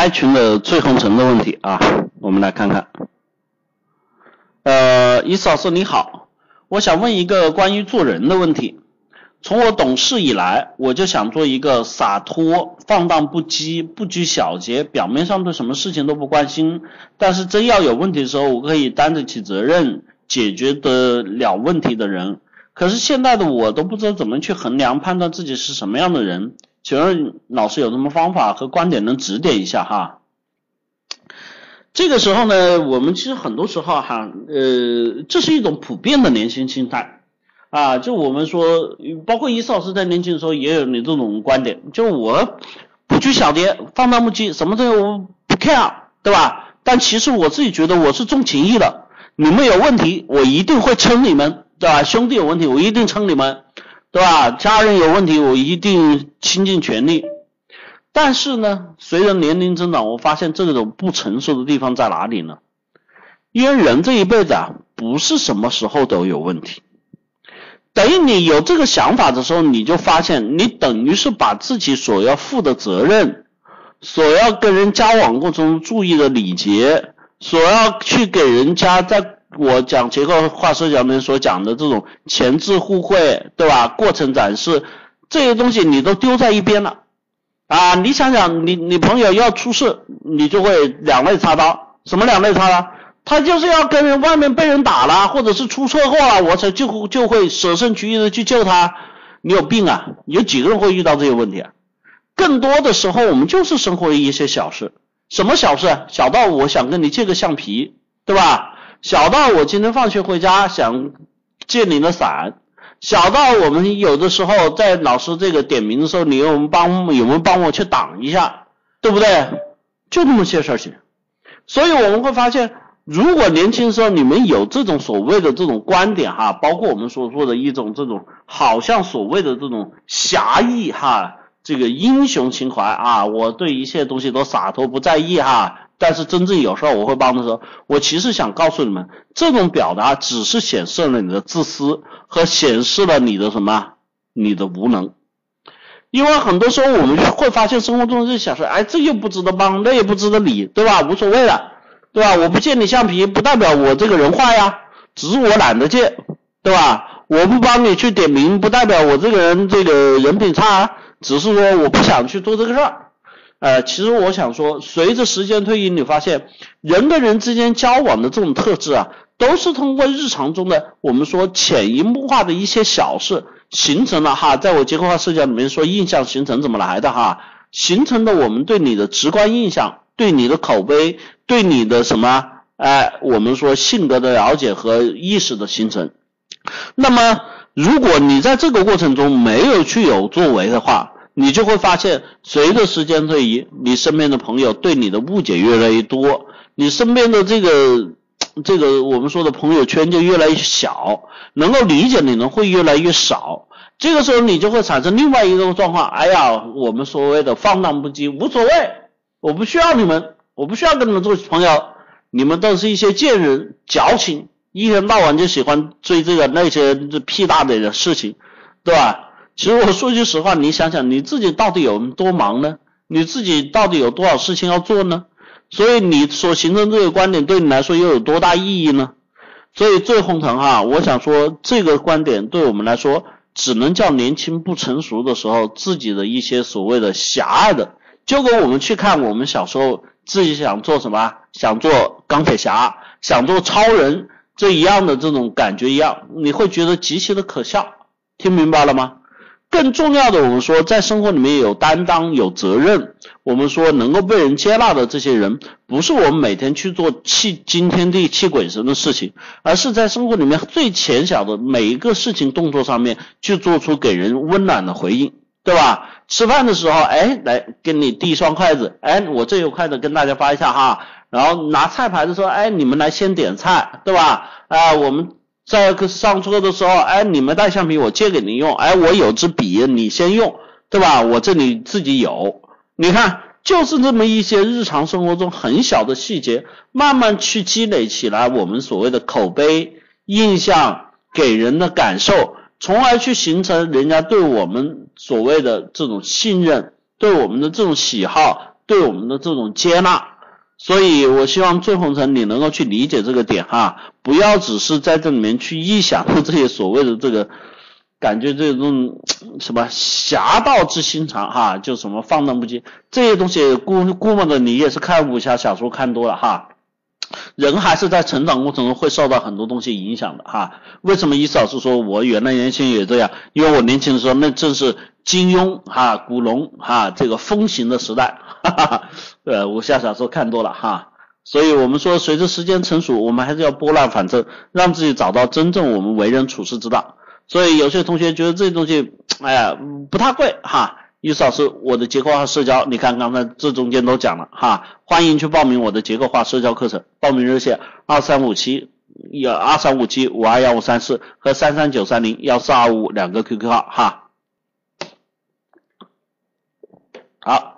I 群的最红尘的问题啊，我们来看看。呃，伊老师你好，我想问一个关于做人的问题。从我懂事以来，我就想做一个洒脱、放荡不羁、不拘小节，表面上对什么事情都不关心，但是真要有问题的时候，我可以担得起责任，解决得了问题的人。可是现在的我都不知道怎么去衡量、判断自己是什么样的人。请问老师有什么方法和观点能指点一下哈？这个时候呢，我们其实很多时候哈，呃，这是一种普遍的年轻心态啊。就我们说，包括伊老师在年轻的时候也有你这种观点，就我不拘小节、放荡不羁，什么都我不 care，对吧？但其实我自己觉得我是重情义的，你们有问题，我一定会撑你们，对吧？兄弟有问题，我一定撑你们。对吧？家人有问题，我一定倾尽全力。但是呢，随着年龄增长，我发现这种不成熟的地方在哪里呢？因为人这一辈子啊，不是什么时候都有问题。等于你有这个想法的时候，你就发现你等于是把自己所要负的责任，所要跟人交往过程中注意的礼节，所要去给人家在。我讲结构化社交里面所讲的这种前置互惠，对吧？过程展示这些东西你都丢在一边了啊！你想想，你你朋友要出事，你就会两肋插刀。什么两肋插刀？他就是要跟人外面被人打了，或者是出车祸了，我才就就会舍身取义的去救他。你有病啊！有几个人会遇到这些问题啊？更多的时候，我们就是生活的一些小事。什么小事？小到我想跟你借个橡皮，对吧？小到我今天放学回家想借你的伞，小到我们有的时候在老师这个点名的时候，你有没有帮有没有帮我去挡一下，对不对？就那么些事情。所以我们会发现，如果年轻时候你们有这种所谓的这种观点哈，包括我们所说的一种这种好像所谓的这种侠义哈，这个英雄情怀啊，我对一切东西都洒脱不在意哈。但是真正有时候我会帮的时候，我其实想告诉你们，这种表达只是显示了你的自私和显示了你的什么，你的无能。因为很多时候我们会发现生活中就想说，哎，这又不值得帮，那也不值得理，对吧？无所谓了，对吧？我不借你橡皮，不代表我这个人坏呀，只是我懒得借，对吧？我不帮你去点名，不代表我这个人这个人品差，只是说我不想去做这个事儿。呃，其实我想说，随着时间推移，你发现人跟人之间交往的这种特质啊，都是通过日常中的我们说潜移默化的一些小事形成了哈。在我结构化社交里面说，印象形成怎么来的哈？形成的我们对你的直观印象，对你的口碑，对你的什么？哎，我们说性格的了解和意识的形成。那么，如果你在这个过程中没有去有作为的话，你就会发现，随着时间推移，你身边的朋友对你的误解越来越多，你身边的这个 这个我们说的朋友圈就越来越小，能够理解你的会越来越少。这个时候，你就会产生另外一种状况。哎呀，我们所谓的放荡不羁，无所谓，我不需要你们，我不需要跟你们做朋友，你们都是一些贱人，矫情，一天到晚就喜欢追这个那些屁大点的事情，对吧？其实我说句实话，你想想你自己到底有多忙呢？你自己到底有多少事情要做呢？所以你所形成这个观点对你来说又有多大意义呢？所以最红腾哈，我想说这个观点对我们来说，只能叫年轻不成熟的时候自己的一些所谓的狭隘的，就跟我们去看我们小时候自己想做什么，想做钢铁侠，想做超人这一样的这种感觉一样，你会觉得极其的可笑。听明白了吗？更重要的，我们说在生活里面有担当、有责任。我们说能够被人接纳的这些人，不是我们每天去做气惊天地、泣鬼神的事情，而是在生活里面最浅小的每一个事情、动作上面去做出给人温暖的回应，对吧？吃饭的时候，哎，来给你递一双筷子，哎，我这有筷子跟大家发一下哈。然后拿菜牌的时候，哎，你们来先点菜，对吧？啊，我们。在上车的时候，哎，你们带橡皮，我借给你用。哎，我有支笔，你先用，对吧？我这里自己有。你看，就是这么一些日常生活中很小的细节，慢慢去积累起来，我们所谓的口碑、印象、给人的感受，从而去形成人家对我们所谓的这种信任，对我们的这种喜好，对我们的这种接纳。所以我希望醉红尘你能够去理解这个点哈，不要只是在这里面去臆想这些所谓的这个。感觉这种什么侠盗之心肠哈，就什么放荡不羁这些东西，估估摸着你也是看武侠小说看多了哈。人还是在成长过程中会受到很多东西影响的哈。为什么伊老师说我原来年轻也这样？因为我年轻的时候那正是金庸哈、古龙哈这个风行的时代，哈哈。呃，武侠小说看多了哈。所以我们说，随着时间成熟，我们还是要拨乱反正，让自己找到真正我们为人处事之道。所以有些同学觉得这些东西，哎呀，不太贵哈。意思老师，我的结构化社交，你看刚才这中间都讲了哈，欢迎去报名我的结构化社交课程，报名热线二三五七幺二三五七五二幺五三四和三三九三零幺四二五两个 QQ 号哈，好。